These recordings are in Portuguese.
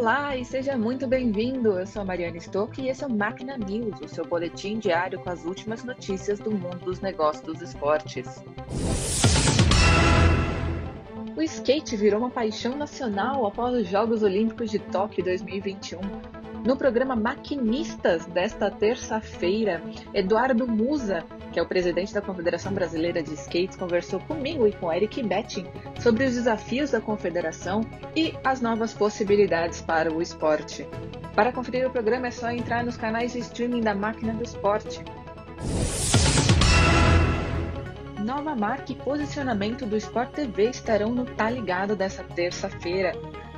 Olá e seja muito bem-vindo. Eu sou a Mariana Stock e esse é o Máquina News, o seu boletim diário com as últimas notícias do mundo dos negócios dos esportes. O skate virou uma paixão nacional após os Jogos Olímpicos de Tóquio 2021. No programa Maquinistas desta terça-feira, Eduardo Musa, que é o presidente da Confederação Brasileira de Skates, conversou comigo e com Eric Betting sobre os desafios da confederação e as novas possibilidades para o esporte. Para conferir o programa é só entrar nos canais de streaming da Máquina do Esporte. Nova marca e posicionamento do Sport TV estarão no Tá Ligado dessa terça-feira.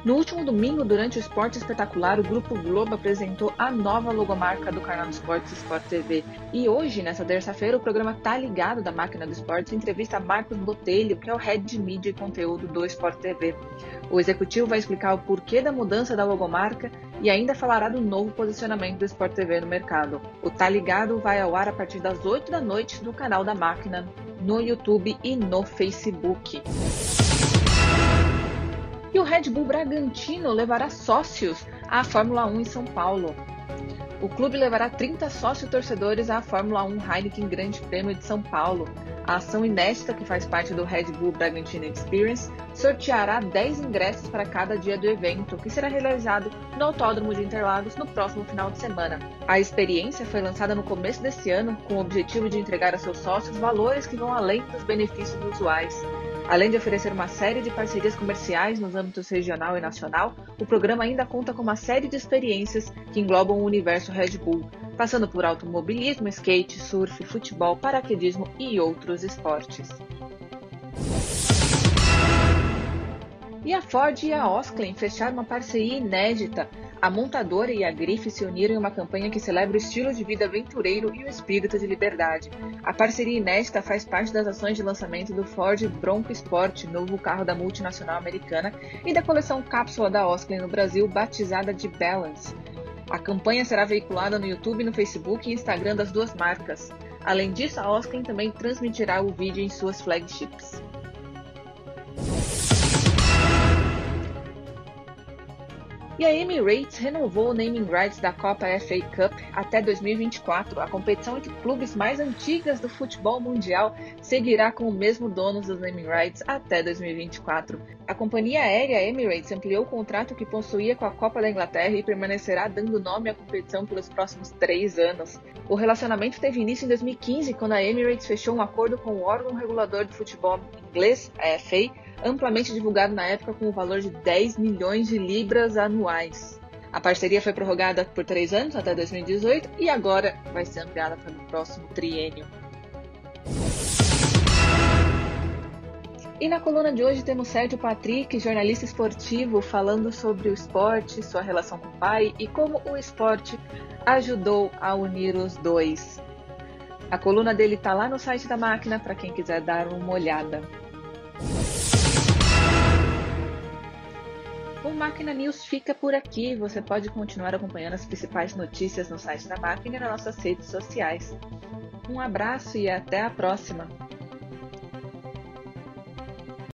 No último domingo, durante o Esporte Espetacular, o Grupo Globo apresentou a nova logomarca do canal do Esportes Sport TV. E hoje, nessa terça-feira, o programa Tá Ligado da Máquina do Esportes entrevista Marcos Botelho, que é o Head de Mídia e Conteúdo do Sport TV. O executivo vai explicar o porquê da mudança da logomarca e ainda falará do novo posicionamento do Sport TV no mercado. O Tá Ligado vai ao ar a partir das 8 da noite no canal da Máquina, no YouTube e no Facebook. E o Red Bull Bragantino levará sócios à Fórmula 1 em São Paulo. O clube levará 30 sócios torcedores à Fórmula 1 Heineken Grande Prêmio de São Paulo. A ação inédita, que faz parte do Red Bull Bragantino Experience, sorteará 10 ingressos para cada dia do evento, que será realizado no Autódromo de Interlagos no próximo final de semana. A experiência foi lançada no começo desse ano com o objetivo de entregar a seus sócios valores que vão além dos benefícios usuais. Além de oferecer uma série de parcerias comerciais nos âmbitos regional e nacional, o programa ainda conta com uma série de experiências que englobam o universo Red Bull, passando por automobilismo, skate, surf, futebol, paraquedismo e outros esportes. E a Ford e a Osklin fecharam uma parceria inédita a montadora e a Grife se uniram em uma campanha que celebra o estilo de vida aventureiro e o espírito de liberdade. A parceria inédita faz parte das ações de lançamento do Ford Bronco Sport, novo carro da multinacional americana, e da coleção cápsula da Oscar no Brasil, batizada de Balance. A campanha será veiculada no YouTube, no Facebook e Instagram das duas marcas. Além disso, a Oscar também transmitirá o vídeo em suas flagships. E a Emirates renovou o naming rights da Copa FA Cup até 2024. A competição entre clubes mais antigas do futebol mundial seguirá com o mesmo dono dos naming rights até 2024. A companhia aérea Emirates ampliou o contrato que possuía com a Copa da Inglaterra e permanecerá dando nome à competição pelos próximos três anos. O relacionamento teve início em 2015, quando a Emirates fechou um acordo com o órgão regulador de futebol inglês, a FA, amplamente divulgado na época com o valor de 10 milhões de libras anuais. A parceria foi prorrogada por três anos até 2018 e agora vai ser ampliada para o próximo triênio. E na coluna de hoje temos Sérgio Patrick, jornalista esportivo, falando sobre o esporte, sua relação com o pai e como o esporte ajudou a unir os dois. A coluna dele está lá no site da máquina para quem quiser dar uma olhada. Máquina News fica por aqui. Você pode continuar acompanhando as principais notícias no site da Máquina e nas nossas redes sociais. Um abraço e até a próxima!